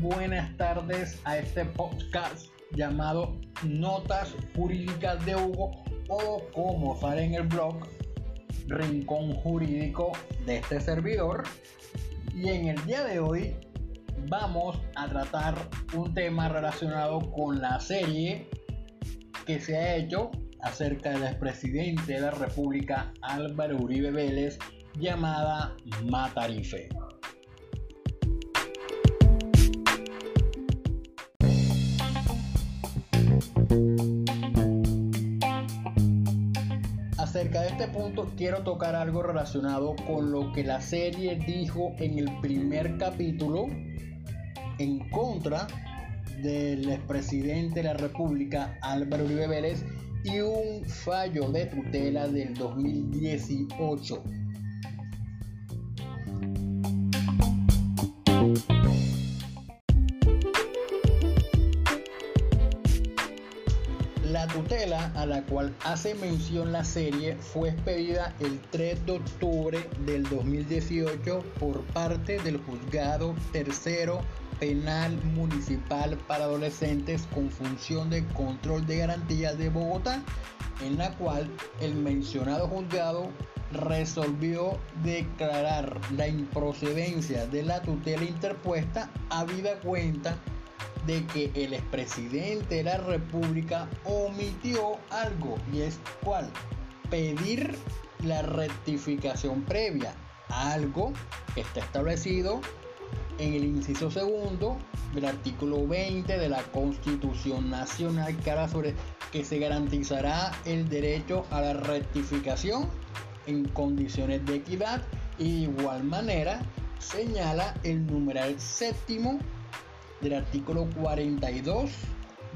Buenas tardes a este podcast llamado Notas Jurídicas de Hugo o como sale en el blog Rincón Jurídico de este servidor. Y en el día de hoy vamos a tratar un tema relacionado con la serie que se ha hecho acerca del expresidente de la República Álvaro Uribe Vélez llamada Matarife. Acerca de este punto quiero tocar algo relacionado con lo que la serie dijo en el primer capítulo en contra del expresidente de la República Álvaro Uribe Vélez y un fallo de tutela del 2018. A la cual hace mención la serie fue expedida el 3 de octubre del 2018 por parte del juzgado tercero penal municipal para adolescentes con función de control de garantías de Bogotá, en la cual el mencionado juzgado resolvió declarar la improcedencia de la tutela interpuesta habida cuenta de que el expresidente de la República omitió algo y es cual pedir la rectificación previa, algo que está establecido en el inciso segundo del artículo 20 de la Constitución Nacional que sobre que se garantizará el derecho a la rectificación en condiciones de equidad y de igual manera señala el numeral séptimo del artículo 42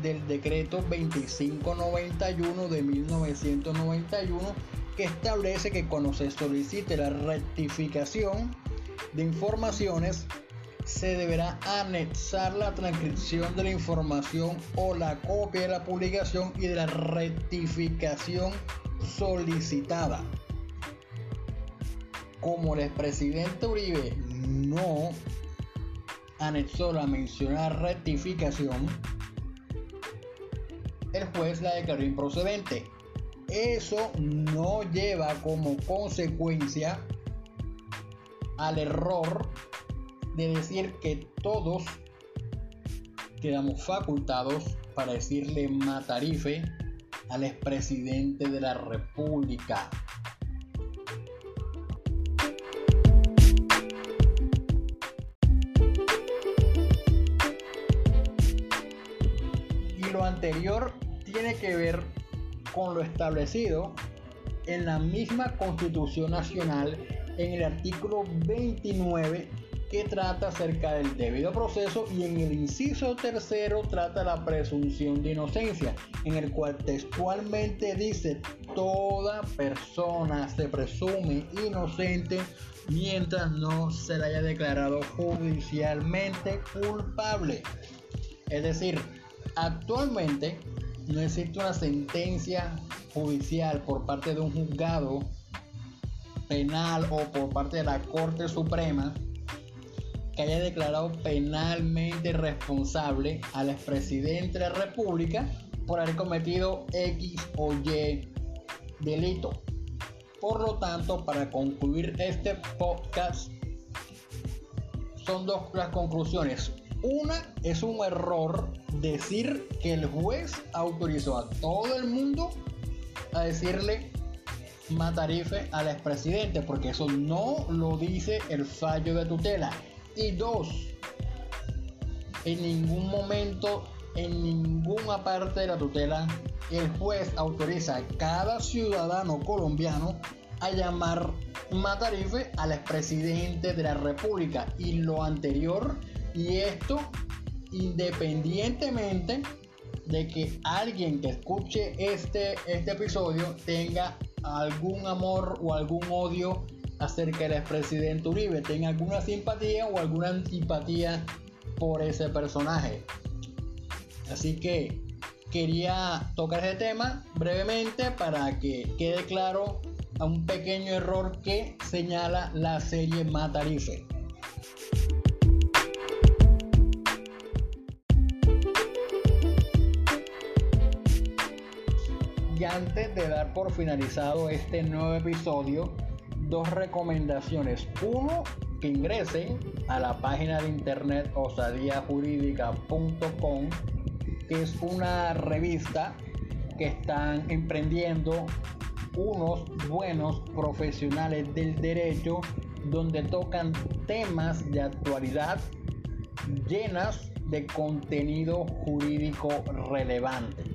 del decreto 2591 de 1991 que establece que cuando se solicite la rectificación de informaciones se deberá anexar la transcripción de la información o la copia de la publicación y de la rectificación solicitada. Como el expresidente Uribe no anexó la mencionada rectificación, el juez la declaró improcedente. Eso no lleva como consecuencia al error de decir que todos quedamos facultados para decirle matarife al expresidente de la República. Lo anterior tiene que ver con lo establecido en la misma Constitución Nacional en el artículo 29 que trata acerca del debido proceso y en el inciso tercero trata la presunción de inocencia, en el cual textualmente dice toda persona se presume inocente mientras no se le haya declarado judicialmente culpable. Es decir, actualmente no existe una sentencia judicial por parte de un juzgado penal o por parte de la Corte Suprema que haya declarado penalmente responsable al expresidente de la República por haber cometido X o Y delito. Por lo tanto, para concluir este podcast, son dos las conclusiones. Una es un error decir que el juez autorizó a todo el mundo a decirle matarife al expresidente, porque eso no lo dice el fallo de tutela. Y dos, en ningún momento, en ninguna parte de la tutela, el juez autoriza a cada ciudadano colombiano a llamar Matarife al expresidente de la República. Y lo anterior, y esto independientemente de que alguien que escuche este, este episodio tenga algún amor o algún odio acerca del expresidente Uribe, tenga alguna simpatía o alguna antipatía por ese personaje. Así que quería tocar ese tema brevemente para que quede claro a un pequeño error que señala la serie Matarife. Y antes de dar por finalizado este nuevo episodio, dos recomendaciones. Uno, que ingresen a la página de internet osadiajurídica.com, que es una revista que están emprendiendo unos buenos profesionales del derecho donde tocan temas de actualidad llenas de contenido jurídico relevante.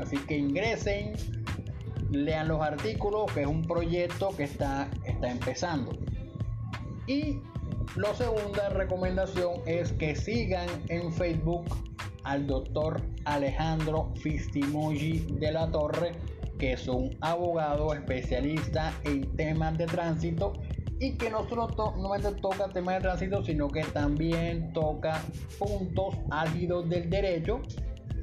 Así que ingresen, lean los artículos, que es un proyecto que está, está empezando. Y la segunda recomendación es que sigan en Facebook al doctor Alejandro Fistimoji de la Torre, que es un abogado especialista en temas de tránsito y que no solo no toca temas de tránsito, sino que también toca puntos álgidos del derecho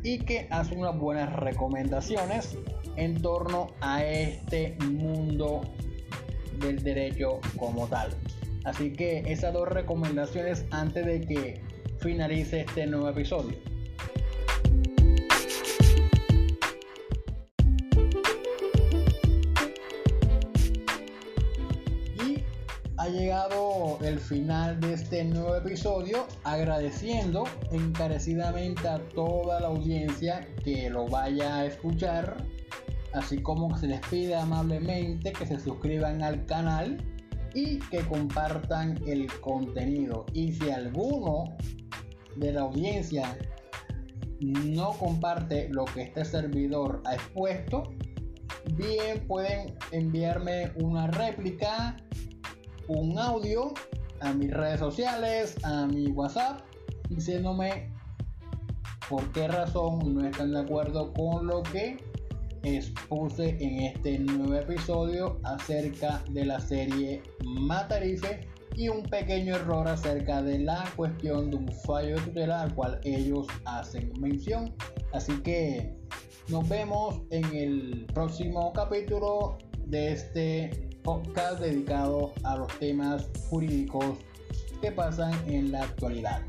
y que hace unas buenas recomendaciones en torno a este mundo del derecho como tal. Así que esas dos recomendaciones antes de que finalice este nuevo episodio. Llegado el final de este nuevo episodio, agradeciendo encarecidamente a toda la audiencia que lo vaya a escuchar, así como se les pide amablemente que se suscriban al canal y que compartan el contenido. Y si alguno de la audiencia no comparte lo que este servidor ha expuesto, bien pueden enviarme una réplica un audio a mis redes sociales, a mi WhatsApp, diciéndome por qué razón no están de acuerdo con lo que expuse en este nuevo episodio acerca de la serie Matarife y un pequeño error acerca de la cuestión de un fallo de tutela al cual ellos hacen mención. Así que nos vemos en el próximo capítulo de este podcast dedicado a los temas jurídicos que pasan en la actualidad.